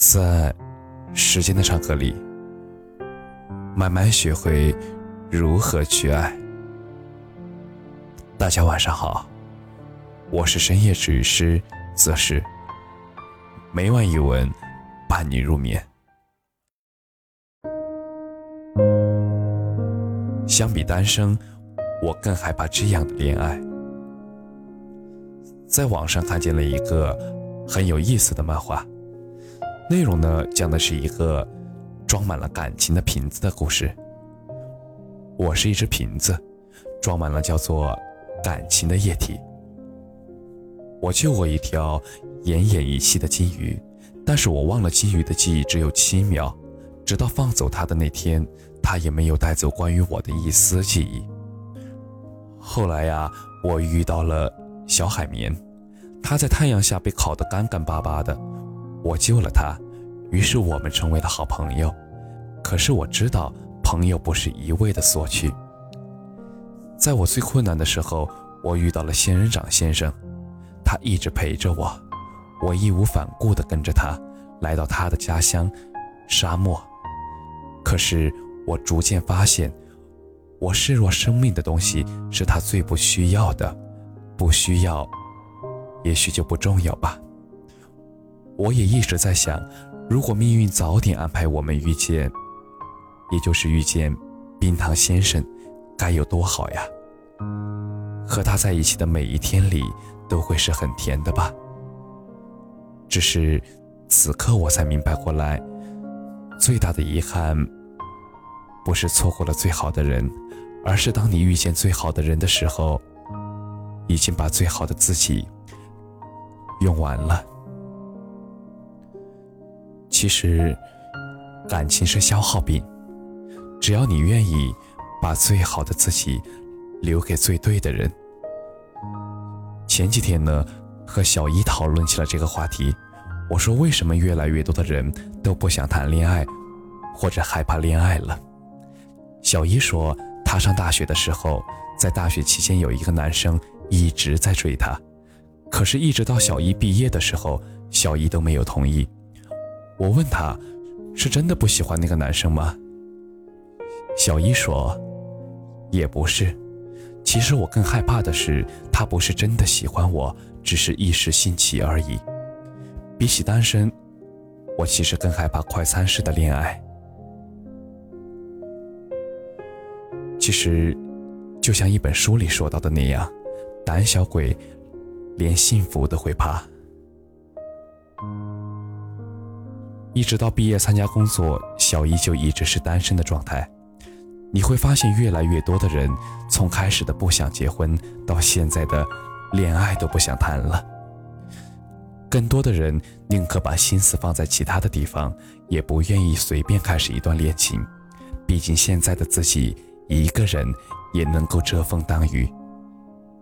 在时间的长河里，慢慢学会如何去爱。大家晚上好，我是深夜治愈师则是每晚一文伴你入眠。相比单身，我更害怕这样的恋爱。在网上看见了一个很有意思的漫画。内容呢，讲的是一个装满了感情的瓶子的故事。我是一只瓶子，装满了叫做感情的液体。我救过一条奄奄一息的金鱼，但是我忘了金鱼的记忆只有七秒，直到放走它的那天，它也没有带走关于我的一丝记忆。后来呀，我遇到了小海绵，它在太阳下被烤得干干巴巴的。我救了他，于是我们成为了好朋友。可是我知道，朋友不是一味的索取。在我最困难的时候，我遇到了仙人掌先生，他一直陪着我，我义无反顾地跟着他，来到他的家乡——沙漠。可是我逐渐发现，我视若生命的东西是他最不需要的，不需要，也许就不重要吧。我也一直在想，如果命运早点安排我们遇见，也就是遇见冰糖先生，该有多好呀！和他在一起的每一天里，都会是很甜的吧。只是此刻我才明白过来，最大的遗憾，不是错过了最好的人，而是当你遇见最好的人的时候，已经把最好的自己用完了。其实，感情是消耗品。只要你愿意把最好的自己留给最对的人。前几天呢，和小姨讨论起了这个话题。我说，为什么越来越多的人都不想谈恋爱，或者害怕恋爱了？小姨说，她上大学的时候，在大学期间有一个男生一直在追她，可是，一直到小姨毕业的时候，小姨都没有同意。我问他，是真的不喜欢那个男生吗？小一说，也不是。其实我更害怕的是，他不是真的喜欢我，只是一时兴起而已。比起单身，我其实更害怕快餐式的恋爱。其实，就像一本书里说到的那样，胆小鬼连幸福都会怕。一直到毕业参加工作，小姨就一直是单身的状态。你会发现，越来越多的人从开始的不想结婚，到现在的恋爱都不想谈了。更多的人宁可把心思放在其他的地方，也不愿意随便开始一段恋情。毕竟现在的自己一个人也能够遮风挡雨，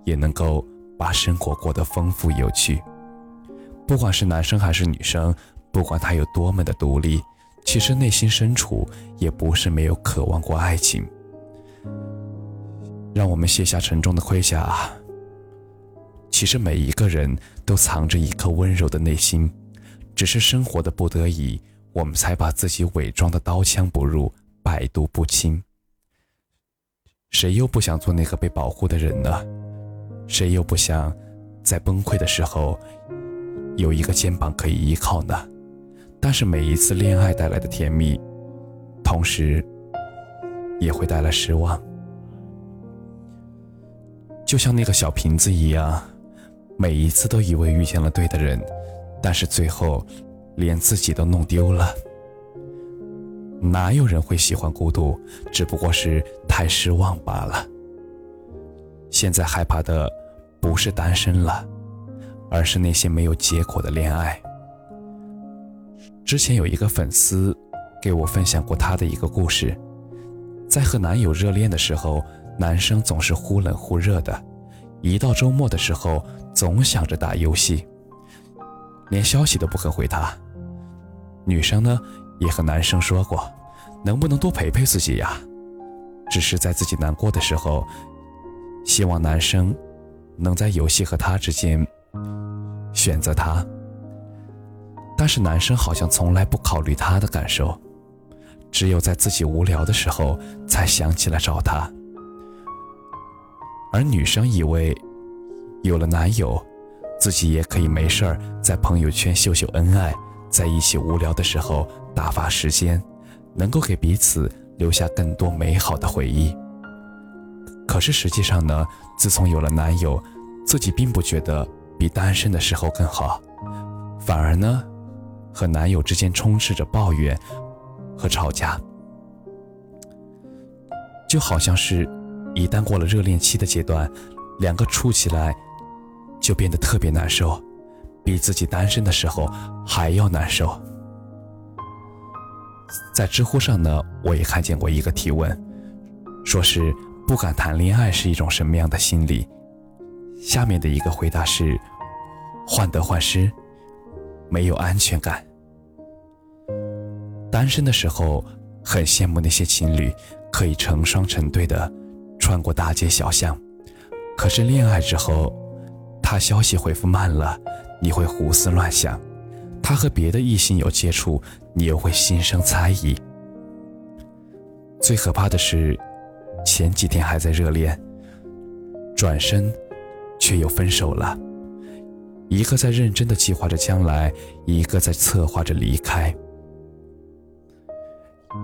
也能够把生活过得丰富有趣。不管是男生还是女生。不管他有多么的独立，其实内心深处也不是没有渴望过爱情。让我们卸下沉重的盔甲。其实每一个人都藏着一颗温柔的内心，只是生活的不得已，我们才把自己伪装的刀枪不入、百毒不侵。谁又不想做那个被保护的人呢？谁又不想在崩溃的时候有一个肩膀可以依靠呢？但是每一次恋爱带来的甜蜜，同时也会带来失望。就像那个小瓶子一样，每一次都以为遇见了对的人，但是最后连自己都弄丢了。哪有人会喜欢孤独？只不过是太失望罢了。现在害怕的不是单身了，而是那些没有结果的恋爱。之前有一个粉丝给我分享过他的一个故事，在和男友热恋的时候，男生总是忽冷忽热的，一到周末的时候总想着打游戏，连消息都不肯回他。女生呢也和男生说过，能不能多陪陪自己呀？只是在自己难过的时候，希望男生能在游戏和他之间选择他。但是男生好像从来不考虑她的感受，只有在自己无聊的时候才想起来找她。而女生以为，有了男友，自己也可以没事儿在朋友圈秀秀恩爱，在一起无聊的时候打发时间，能够给彼此留下更多美好的回忆。可是实际上呢，自从有了男友，自己并不觉得比单身的时候更好，反而呢。和男友之间充斥着抱怨和吵架，就好像是，一旦过了热恋期的阶段，两个处起来就变得特别难受，比自己单身的时候还要难受。在知乎上呢，我也看见过一个提问，说是不敢谈恋爱是一种什么样的心理？下面的一个回答是：患得患失，没有安全感。单身的时候，很羡慕那些情侣可以成双成对的穿过大街小巷。可是恋爱之后，他消息回复慢了，你会胡思乱想；他和别的异性有接触，你又会心生猜疑。最可怕的是，前几天还在热恋，转身却又分手了。一个在认真的计划着将来，一个在策划着离开。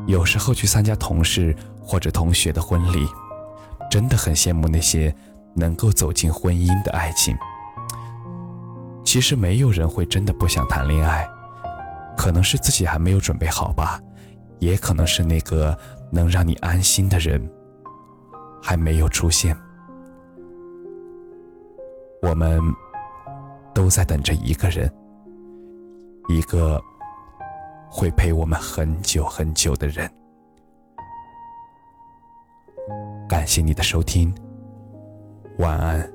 有时候去参加同事或者同学的婚礼，真的很羡慕那些能够走进婚姻的爱情。其实没有人会真的不想谈恋爱，可能是自己还没有准备好吧，也可能是那个能让你安心的人还没有出现。我们都在等着一个人，一个。会陪我们很久很久的人。感谢你的收听，晚安。